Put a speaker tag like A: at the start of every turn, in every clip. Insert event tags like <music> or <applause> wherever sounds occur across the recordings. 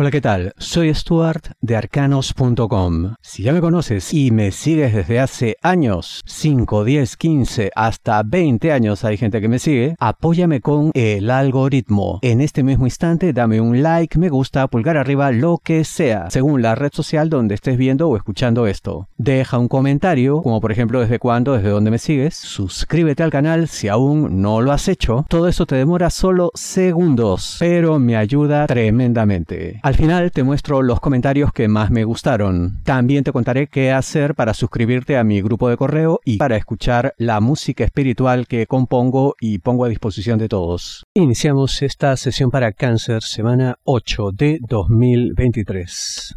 A: Hola, ¿qué tal? Soy Stuart de arcanos.com. Si ya me conoces y me sigues desde hace años, 5, 10, 15, hasta 20 años hay gente que me sigue, apóyame con el algoritmo. En este mismo instante dame un like, me gusta, pulgar arriba, lo que sea, según la red social donde estés viendo o escuchando esto. Deja un comentario, como por ejemplo desde cuándo, desde dónde me sigues. Suscríbete al canal si aún no lo has hecho. Todo eso te demora solo segundos, pero me ayuda tremendamente. Al final te muestro los comentarios que más me gustaron. También te contaré qué hacer para suscribirte a mi grupo de correo y para escuchar la música espiritual que compongo y pongo a disposición de todos. Iniciamos esta sesión para cáncer semana 8 de 2023.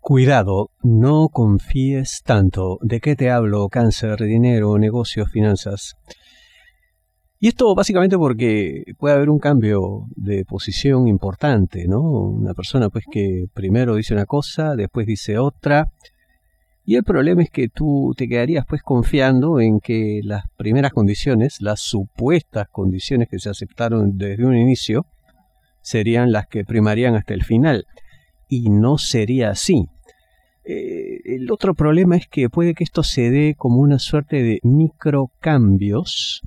A: Cuidado, no confíes tanto. ¿De qué te hablo? Cáncer, dinero, negocios, finanzas. Y esto básicamente porque puede haber un cambio de posición importante, ¿no? Una persona pues que primero dice una cosa, después dice otra. Y el problema es que tú te quedarías pues confiando en que las primeras condiciones, las supuestas condiciones que se aceptaron desde un inicio, serían las que primarían hasta el final. Y no sería así. Eh, el otro problema es que puede que esto se dé como una suerte de microcambios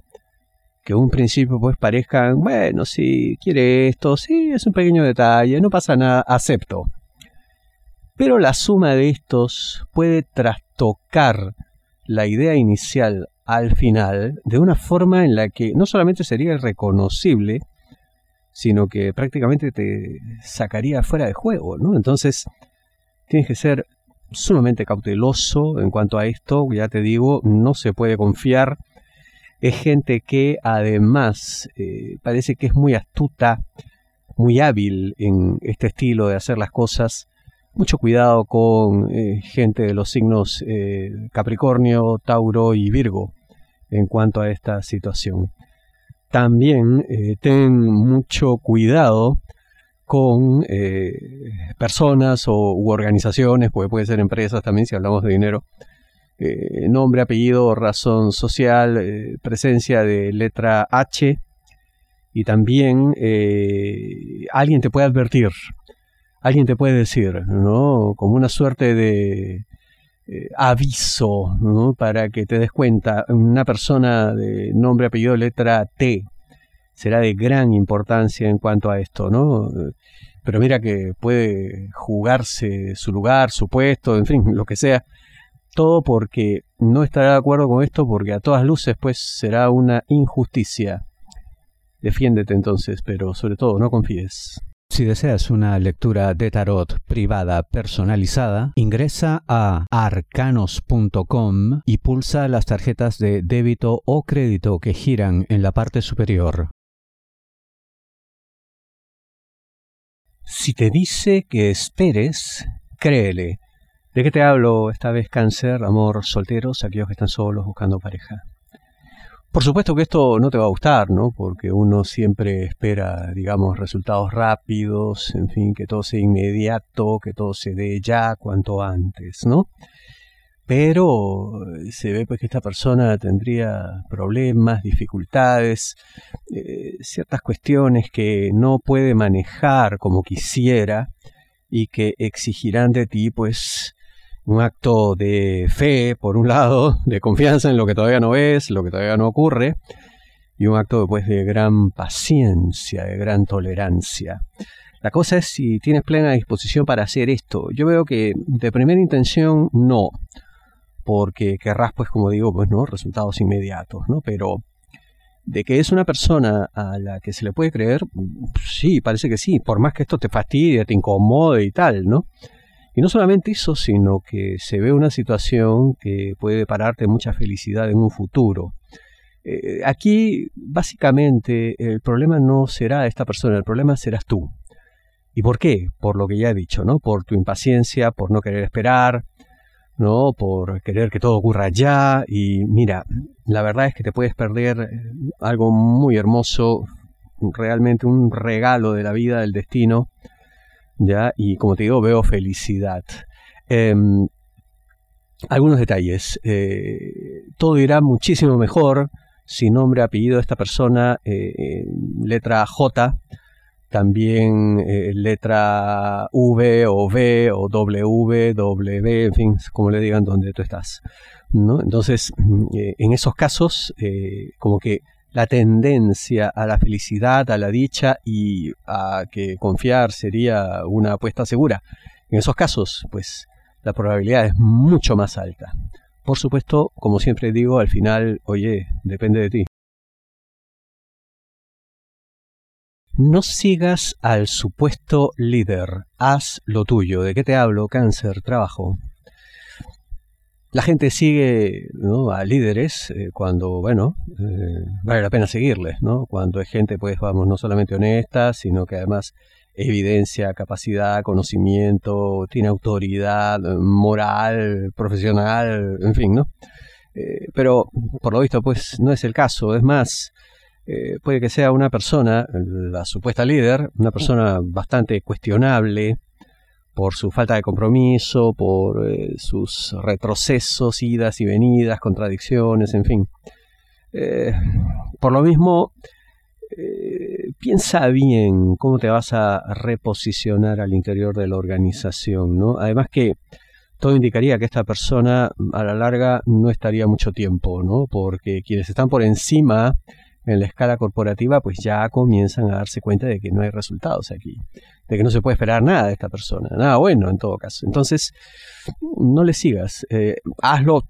A: que un principio pues parezcan, bueno, si quiere esto, sí, es un pequeño detalle, no pasa nada, acepto. Pero la suma de estos puede trastocar la idea inicial al final de una forma en la que no solamente sería irreconocible, sino que prácticamente te sacaría fuera de juego, ¿no? Entonces, tienes que ser sumamente cauteloso en cuanto a esto, ya te digo, no se puede confiar es gente que además eh, parece que es muy astuta, muy hábil en este estilo de hacer las cosas. Mucho cuidado con eh, gente de los signos eh, Capricornio, Tauro y Virgo en cuanto a esta situación. También ten mucho cuidado con personas o, u organizaciones, porque puede ser empresas también si hablamos de dinero, eh, nombre, apellido, razón social, eh, presencia de letra H y también eh, alguien te puede advertir, alguien te puede decir, ¿no? Como una suerte de aviso, ¿no? Para que te des cuenta, una persona de nombre, apellido, letra T será de gran importancia en cuanto a esto, ¿no? Pero mira que puede jugarse su lugar, su puesto, en fin, lo que sea, todo porque no estará de acuerdo con esto porque a todas luces pues será una injusticia. Defiéndete entonces, pero sobre todo no confíes. Si deseas una lectura de tarot privada personalizada, ingresa a arcanos.com y pulsa las tarjetas de débito o crédito que giran en la parte superior. Si te dice que esperes, créele ¿De qué te hablo esta vez cáncer, amor, solteros, aquellos que están solos buscando pareja? Por supuesto que esto no te va a gustar, ¿no? Porque uno siempre espera, digamos, resultados rápidos, en fin, que todo sea inmediato, que todo se dé ya cuanto antes, ¿no? Pero se ve pues que esta persona tendría problemas, dificultades, eh, ciertas cuestiones que no puede manejar como quisiera y que exigirán de ti pues un acto de fe, por un lado, <laughs> de confianza en lo que todavía no es, lo que todavía no ocurre, y un acto después de gran paciencia, de gran tolerancia. La cosa es si tienes plena disposición para hacer esto. Yo veo que de primera intención no, porque querrás, pues como digo, pues no, resultados inmediatos, ¿no? Pero de que es una persona a la que se le puede creer, sí, parece que sí, por más que esto te fastidie, te incomode y tal, ¿no? Y no solamente eso, sino que se ve una situación que puede pararte mucha felicidad en un futuro. Eh, aquí, básicamente, el problema no será esta persona, el problema serás tú. ¿Y por qué? Por lo que ya he dicho, ¿no? Por tu impaciencia, por no querer esperar, ¿no? Por querer que todo ocurra ya. Y mira, la verdad es que te puedes perder eh, algo muy hermoso, realmente un regalo de la vida, del destino, ¿ya? Y como te digo, veo felicidad. Em, algunos detalles. Eh, todo irá muchísimo mejor sin nombre, apellido de esta persona, letra J, también letra V o V o W, W, en fin, como le digan donde tú estás. ¿no? Entonces, en esos casos, como que la tendencia a la felicidad, a la dicha y a que confiar sería una apuesta segura. En esos casos, pues la probabilidad es mucho más alta. Por supuesto, como siempre digo, al final, oye, depende de ti. No sigas al supuesto líder, haz lo tuyo. ¿De qué te hablo? Cáncer, trabajo la gente sigue a líderes eh, cuando, bueno, eh, vale la pena seguirles, ¿no? Cuando es gente, pues, vamos, no solamente honesta, sino que además evidencia capacidad, conocimiento, tiene autoridad moral, profesional, en fin, ¿no? Eh, pero, por lo visto, pues, no es el caso. Es más, puede que sea una persona, la supuesta líder, una persona bastante cuestionable, por su falta de compromiso, por eh, sus retrocesos, idas y venidas, contradicciones, en fin. Eh, por lo mismo, eh, piensa bien cómo te vas a reposicionar al interior de la organización, ¿no? Además que todo indicaría que esta persona a la larga no estaría mucho tiempo, ¿no? Porque quienes están por encima en la escala corporativa, pues ya comienzan a darse cuenta de que no hay resultados aquí de que no se puede esperar nada de esta persona, nada bueno en todo caso. Entonces, no le sigas, eh, hazlo,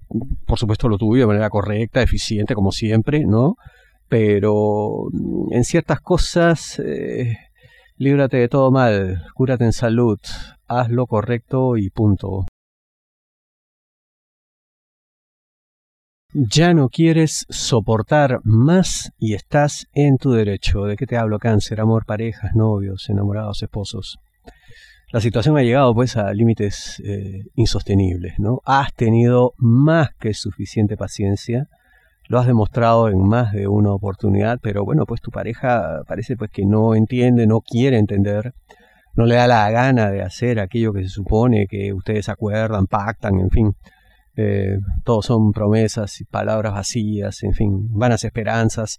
A: por supuesto, lo tuyo de manera correcta, eficiente, como siempre, ¿no? Pero mm, en ciertas cosas, eh, líbrate de todo mal, cúrate en salud, haz lo correcto y punto. Ya no quieres soportar más y estás en tu derecho. ¿De qué te hablo? Cáncer, amor, parejas, novios, enamorados, esposos. La situación ha llegado pues a límites eh, insostenibles, ¿no? Has tenido más que suficiente paciencia, lo has demostrado en más de una oportunidad, pero bueno, pues tu pareja parece pues que no entiende, no quiere entender, no le da la gana de hacer aquello que se supone que ustedes acuerdan, pactan, en fin. Eh, todos son promesas y palabras vacías, en fin, vanas esperanzas.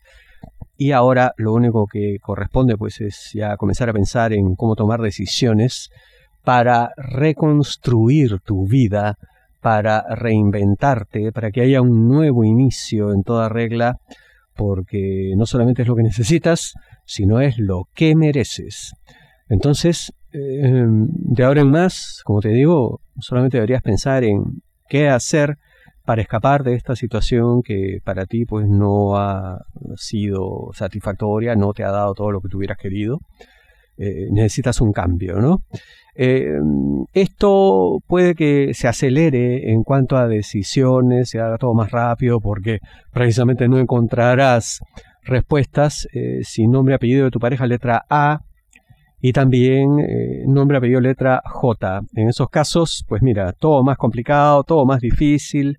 A: Y ahora lo único que corresponde pues es ya comenzar a pensar en cómo tomar decisiones para reconstruir tu vida, para reinventarte, para que haya un nuevo inicio en toda regla, porque no solamente es lo que necesitas, sino es lo que mereces. Entonces, eh, de ahora en más, como te digo, solamente deberías pensar en qué hacer para escapar de esta situación que para ti pues no ha sido satisfactoria, no te ha dado todo lo que tú hubieras querido. Eh, necesitas un cambio, ¿no? Eh, esto puede que se acelere en cuanto a decisiones, se haga todo más rápido porque precisamente no encontrarás respuestas eh, sin nombre y apellido de tu pareja letra A y también eh, nombre, apellido, letra J. En esos casos, pues mira, todo más complicado, todo más difícil,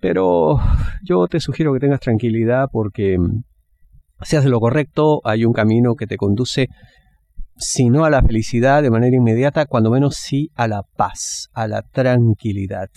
A: pero yo te sugiero que tengas tranquilidad porque mm, si haces lo correcto, hay un camino que te conduce, si no a la felicidad de manera inmediata, cuando menos sí a la paz, a la tranquilidad.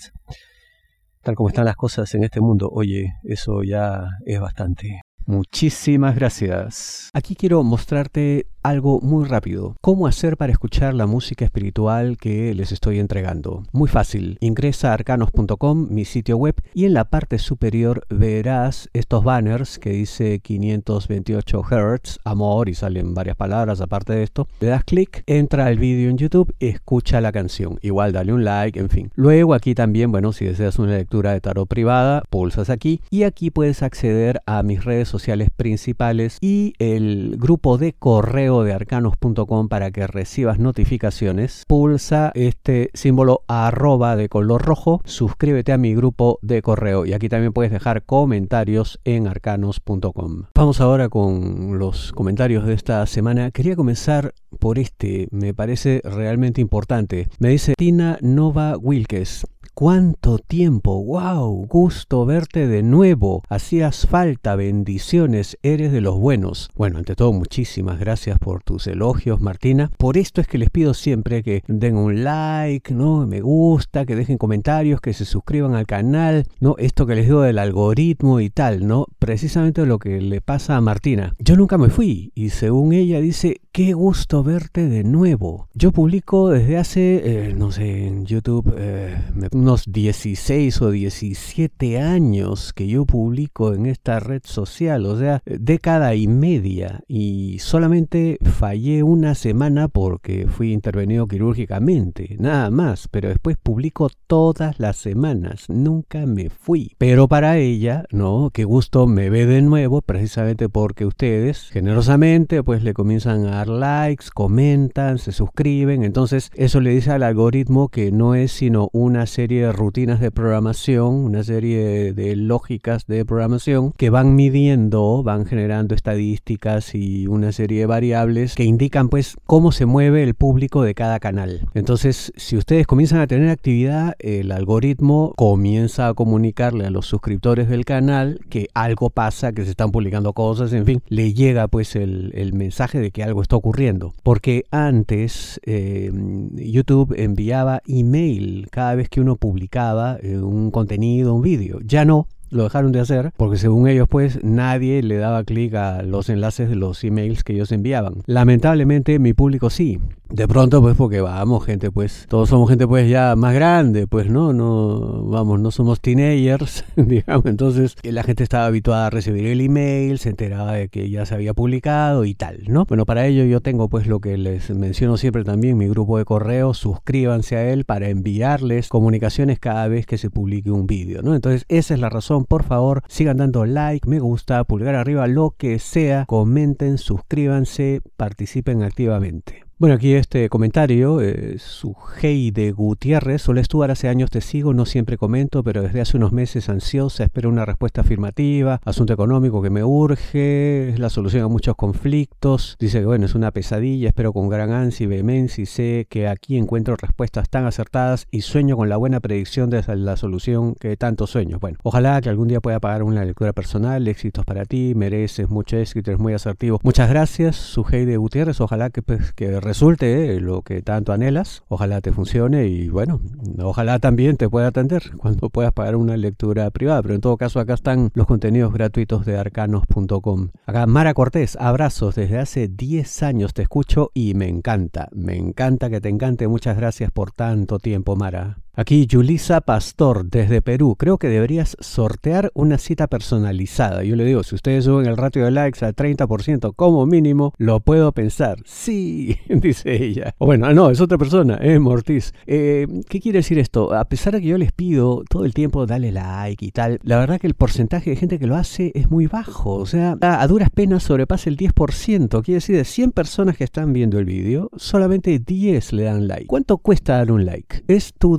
A: Tal como están las cosas en este mundo, oye, eso ya es bastante. Muchísimas gracias. Aquí quiero mostrarte algo muy rápido. ¿Cómo hacer para escuchar la música espiritual que les estoy entregando? Muy fácil. Ingresa a arcanos.com, mi sitio web, y en la parte superior verás estos banners que dice 528 Hz, amor, y salen varias palabras aparte de esto. Le das clic, entra al vídeo en YouTube, escucha la canción. Igual dale un like, en fin. Luego aquí también, bueno, si deseas una lectura de tarot privada, pulsas aquí y aquí puedes acceder a mis redes sociales principales y el grupo de correo de arcanos.com para que recibas notificaciones, pulsa este símbolo arroba de color rojo, suscríbete a mi grupo de correo y aquí también puedes dejar comentarios en arcanos.com. Vamos ahora con los comentarios de esta semana. Quería comenzar por este, me parece realmente importante. Me dice Tina Nova Wilkes. ¿Cuánto tiempo? ¡Wow! Gusto verte de nuevo. Hacías falta, bendiciones, eres de los buenos. Bueno, ante todo, muchísimas gracias por tus elogios, Martina. Por esto es que les pido siempre que den un like, ¿no? Me gusta, que dejen comentarios, que se suscriban al canal, ¿no? Esto que les digo del algoritmo y tal, ¿no? Precisamente lo que le pasa a Martina. Yo nunca me fui y según ella dice, qué gusto verte de nuevo. Yo publico desde hace, eh, no sé, en YouTube, eh, unos 16 o 17 años que yo publico en esta red social, o sea, década y media. Y solamente fallé una semana porque fui intervenido quirúrgicamente, nada más. Pero después publico todas las semanas, nunca me fui. Pero para ella, no, qué gusto me ve de nuevo, precisamente porque ustedes generosamente pues le comienzan a likes, comentan, se suscriben. Entonces eso le dice al algoritmo que no es sino una serie de rutinas de programación, una serie de lógicas de programación que van midiendo, van generando estadísticas y una serie de variables que indican pues cómo se mueve el público de cada canal. Entonces si ustedes comienzan a tener actividad, el algoritmo comienza a comunicarle a los suscriptores del canal que algo pasa, que se están publicando cosas, en fin, le llega pues el, el mensaje de que algo ocurriendo. Porque antes eh, YouTube enviaba email cada vez que uno publicaba eh, un contenido, un vídeo. Ya no, lo dejaron de hacer porque según ellos pues nadie le daba clic a los enlaces de los emails que ellos enviaban. Lamentablemente mi público sí. De pronto pues porque vamos gente pues todos somos gente pues ya más grande pues no no vamos no somos teenagers <laughs> digamos. Entonces la gente estaba habituada a recibir el email se enteraba de que ya se había publicado y tal no bueno para ello yo tengo pues lo que les menciono siempre también mi grupo de correo suscríbanse a él para enviarles comunicaciones cada vez que se publique un vídeo no entonces esa es la razón por favor, sigan dando like, me gusta, pulgar arriba, lo que sea, comenten, suscríbanse, participen activamente. Bueno, aquí este comentario, eh, su de Gutiérrez, Solo Stuart, hace años te sigo, no siempre comento, pero desde hace unos meses ansiosa, espero una respuesta afirmativa, asunto económico que me urge, es la solución a muchos conflictos, dice que bueno, es una pesadilla, espero con gran ansia y vehemencia y sé que aquí encuentro respuestas tan acertadas y sueño con la buena predicción de la solución que tanto sueño. Bueno, ojalá que algún día pueda pagar una lectura personal, éxitos para ti, mereces mucho éxito, eres muy asertivo. Muchas gracias, su de Gutiérrez, ojalá que, pues, que resulte lo que tanto anhelas. Ojalá te funcione y bueno, ojalá también te pueda atender <laughs> cuando puedas pagar una lectura privada. Pero en todo caso acá están los contenidos gratuitos de arcanos.com. Acá Mara Cortés, abrazos. Desde hace 10 años te escucho y me encanta. Me encanta que te encante. Muchas gracias por tanto tiempo, Mara. Aquí Yulisa Pastor desde Perú. Creo que deberías sortear una cita personalizada. Yo le digo, si ustedes suben el ratio de likes al 30% como mínimo, lo puedo pensar. Sí, <laughs> dice ella. O bueno, no, es otra persona, es Mortiz. Eh, ¿Qué quiere decir esto? A pesar de que yo les pido todo el tiempo dale like y tal, la verdad que el porcentaje de gente que lo hace es muy bajo. O sea, a duras penas sobrepasa el 10%. Quiere decir, de 100 personas que están viendo el vídeo, solamente 10 le dan like. ¿Cuánto cuesta dar un like? Es tu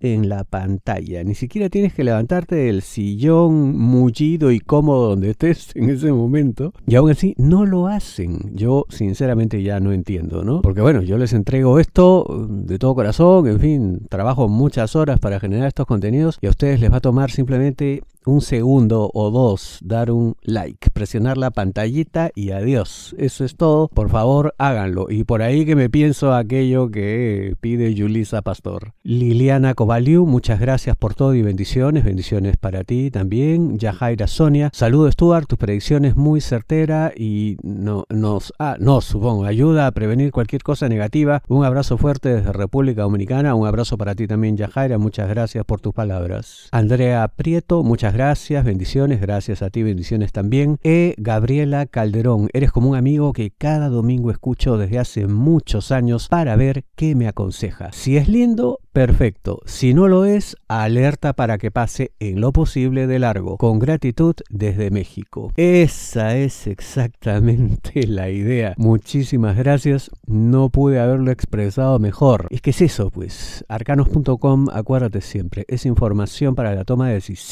A: en la pantalla. Ni siquiera tienes que levantarte del sillón mullido y cómodo donde estés en ese momento. Y aún así no lo hacen. Yo sinceramente ya no entiendo, ¿no? Porque bueno, yo les entrego esto de todo corazón, en fin, trabajo muchas horas para generar estos contenidos y a ustedes les va a tomar simplemente un segundo o dos, dar un like, presionar la pantallita y adiós. Eso es todo. Por favor, háganlo. Y por ahí que me pienso aquello que pide Yulisa Pastor. Liliana Covaliu, muchas gracias por todo y bendiciones. Bendiciones para ti también. Yajaira Sonia, saludo Stuart, tus predicciones muy certera y no, nos, ah, supongo, ayuda a prevenir cualquier cosa negativa. Un abrazo fuerte desde República Dominicana. Un abrazo para ti también, Yajaira. Muchas gracias por tus palabras. Andrea Prieto, muchas gracias, bendiciones, gracias a ti, bendiciones también. E. Gabriela Calderón, eres como un amigo que cada domingo escucho desde hace muchos años para ver qué me aconseja. Si es lindo, perfecto. Si no lo es, alerta para que pase en lo posible de largo. Con gratitud desde México. Esa es exactamente <laughs> la idea. Muchísimas gracias. No pude haberlo expresado mejor. Es que es eso, pues. Arcanos.com, acuérdate siempre, es información para la toma de decisiones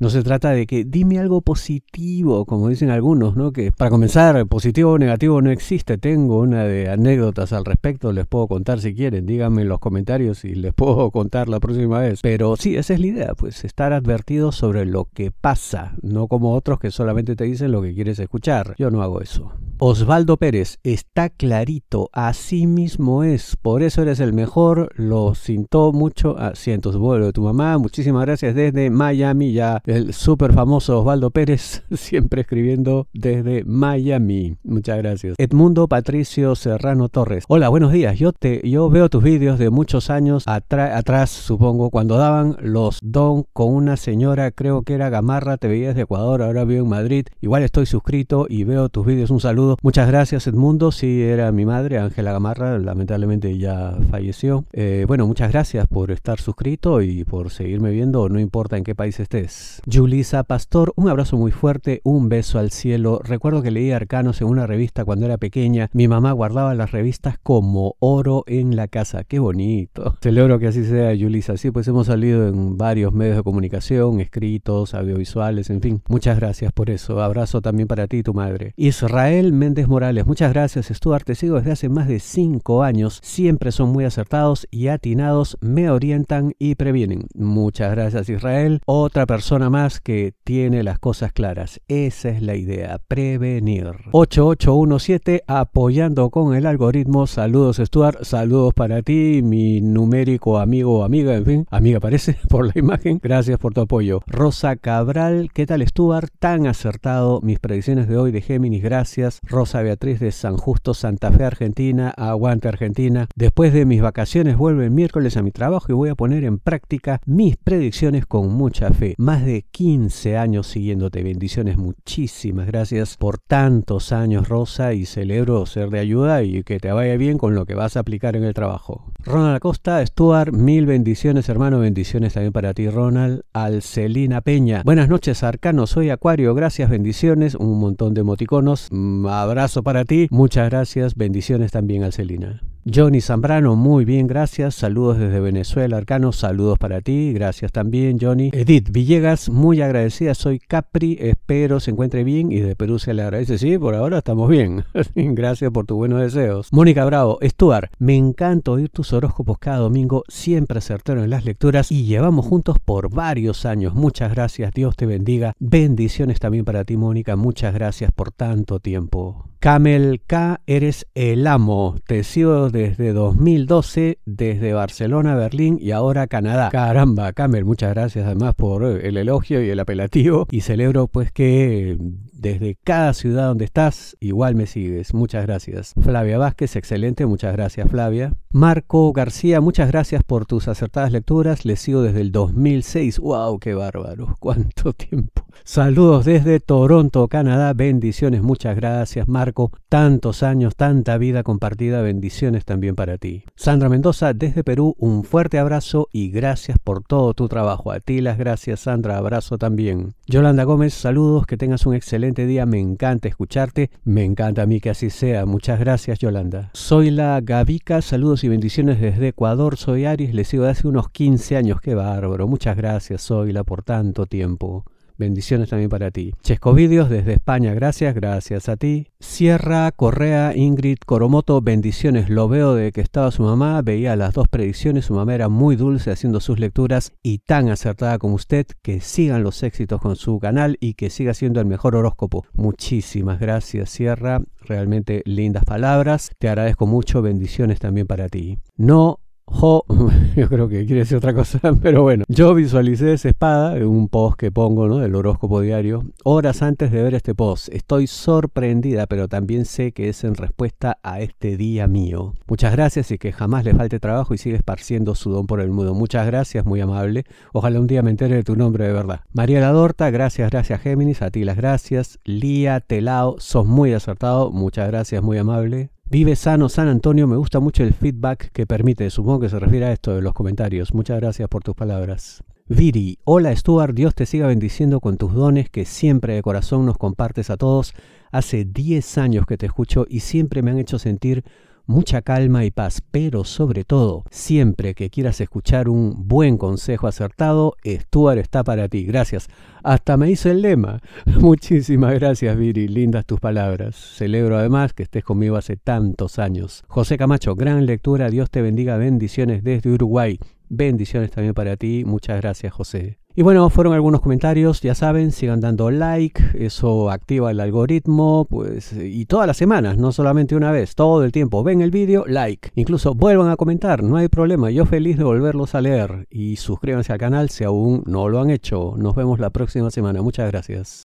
A: no se trata de que dime algo positivo, como dicen algunos, ¿no? Que para comenzar, positivo o negativo no existe. Tengo una de anécdotas al respecto, les puedo contar si quieren. Díganme en los comentarios y les puedo contar la próxima vez. Pero sí, esa es la idea, pues estar advertido sobre lo que pasa, no como otros que solamente te dicen lo que quieres escuchar. Yo no hago eso. Osvaldo Pérez, está clarito, así mismo es, por eso eres el mejor, lo sintió mucho, asientos ah, vuelo de tu mamá, muchísimas gracias desde Miami, ya el súper famoso Osvaldo Pérez, <laughs> siempre escribiendo desde Miami, muchas gracias. Edmundo Patricio Serrano Torres, hola, buenos días, yo, te, yo veo tus vídeos de muchos años atrás, supongo, cuando daban los don con una señora, creo que era Gamarra, te veías de Ecuador, ahora vivo en Madrid, igual estoy suscrito y veo tus vídeos, un saludo Muchas gracias Edmundo, sí era mi madre, Ángela Gamarra, lamentablemente ya falleció. Eh, bueno, muchas gracias por estar suscrito y por seguirme viendo, no importa en qué país estés. Julisa Pastor, un abrazo muy fuerte, un beso al cielo. Recuerdo que leí Arcanos en una revista cuando era pequeña. Mi mamá guardaba las revistas como oro en la casa. Qué bonito. Celebro que así sea, Julisa. Sí, pues hemos salido en varios medios de comunicación, escritos, audiovisuales, en fin. Muchas gracias por eso. Abrazo también para ti y tu madre. Israel Méndez Morales, muchas gracias Stuart, te sigo desde hace más de 5 años, siempre son muy acertados y atinados, me orientan y previenen. Muchas gracias Israel, otra persona más que tiene las cosas claras, esa es la idea, prevenir. 8817, apoyando con el algoritmo, saludos Stuart, saludos para ti, mi numérico amigo o amiga, en fin, amiga parece <laughs> por la imagen, gracias por tu apoyo. Rosa Cabral, ¿qué tal Stuart? Tan acertado, mis predicciones de hoy de Géminis, gracias. Rosa Beatriz de San Justo, Santa Fe, Argentina, aguante Argentina. Después de mis vacaciones vuelvo el miércoles a mi trabajo y voy a poner en práctica mis predicciones con mucha fe. Más de 15 años siguiéndote. Bendiciones, muchísimas gracias por tantos años, Rosa, y celebro ser de ayuda y que te vaya bien con lo que vas a aplicar en el trabajo. Ronald Acosta, Stuart, mil bendiciones, hermano, bendiciones también para ti, Ronald. Alcelina Peña, buenas noches, Arcano, soy Acuario, gracias, bendiciones, un montón de emoticonos. Mm, abrazo para ti. Muchas gracias. Bendiciones también al Celina. Johnny Zambrano, muy bien, gracias. Saludos desde Venezuela, Arcano, saludos para ti. Gracias también, Johnny. Edith Villegas, muy agradecida. Soy Capri, espero se encuentre bien y de Perú se le agradece. Sí, por ahora estamos bien. <laughs> gracias por tus buenos deseos. Mónica Bravo, Stuart, me encanta oír tus horóscopos cada domingo, siempre acertaron en las lecturas y llevamos juntos por varios años. Muchas gracias, Dios te bendiga. Bendiciones también para ti, Mónica. Muchas gracias por tanto tiempo. Camel K, eres el amo. Te sigo desde 2012, desde Barcelona, Berlín y ahora Canadá. Caramba, Camel, muchas gracias además por el elogio y el apelativo. Y celebro pues que desde cada ciudad donde estás, igual me sigues. Muchas gracias. Flavia Vázquez, excelente. Muchas gracias, Flavia. Marco García, muchas gracias por tus acertadas lecturas. Les sigo desde el 2006. ¡Wow! ¡Qué bárbaro! <laughs> ¿Cuánto tiempo? Saludos desde Toronto, Canadá. Bendiciones. Muchas gracias, Marco. Tantos años, tanta vida compartida. Bendiciones también para ti. Sandra Mendoza, desde Perú, un fuerte abrazo y gracias por todo tu trabajo. A ti las gracias, Sandra. Abrazo también. Yolanda Gómez, saludos. Que tengas un excelente día, me encanta escucharte, me encanta a mí que así sea. Muchas gracias, Yolanda. Soy la Gavica, saludos y bendiciones desde Ecuador, soy Aries, le sigo de hace unos 15 años, qué bárbaro. Muchas gracias, Soyla, por tanto tiempo. Bendiciones también para ti. Chesco Vídeos desde España, gracias, gracias a ti. Sierra Correa, Ingrid Coromoto, bendiciones. Lo veo de que estaba su mamá, veía las dos predicciones, su mamá era muy dulce haciendo sus lecturas y tan acertada como usted. Que sigan los éxitos con su canal y que siga siendo el mejor horóscopo. Muchísimas gracias, Sierra. Realmente lindas palabras. Te agradezco mucho. Bendiciones también para ti. No Jo, <laughs> yo creo que quiere decir otra cosa, <laughs> pero bueno, yo visualicé esa espada en un post que pongo, ¿no? Del horóscopo diario, horas antes de ver este post. Estoy sorprendida, pero también sé que es en respuesta a este día mío. Muchas gracias y que jamás le falte trabajo y sigue esparciendo su don por el mundo. Muchas gracias, muy amable. Ojalá un día me entere de tu nombre de verdad. María Ladorta, gracias, gracias Géminis, a ti las gracias. Lía Telao, sos muy acertado, muchas gracias, muy amable. Vive sano San Antonio, me gusta mucho el feedback que permite, supongo que se refiere a esto de los comentarios. Muchas gracias por tus palabras. Viri, hola Stuart, Dios te siga bendiciendo con tus dones que siempre de corazón nos compartes a todos. Hace 10 años que te escucho y siempre me han hecho sentir mucha calma y paz, pero sobre todo, siempre que quieras escuchar un buen consejo acertado, Stuart está para ti. Gracias. Hasta me hizo el lema. <laughs> Muchísimas gracias, Viri. Lindas tus palabras. Celebro además que estés conmigo hace tantos años. José Camacho, gran lectura. Dios te bendiga. Bendiciones desde Uruguay. Bendiciones también para ti. Muchas gracias, José. Y bueno, fueron algunos comentarios, ya saben, sigan dando like, eso activa el algoritmo, pues, y todas las semanas, no solamente una vez, todo el tiempo. Ven el vídeo, like. Incluso vuelvan a comentar, no hay problema, yo feliz de volverlos a leer. Y suscríbanse al canal si aún no lo han hecho. Nos vemos la próxima semana, muchas gracias.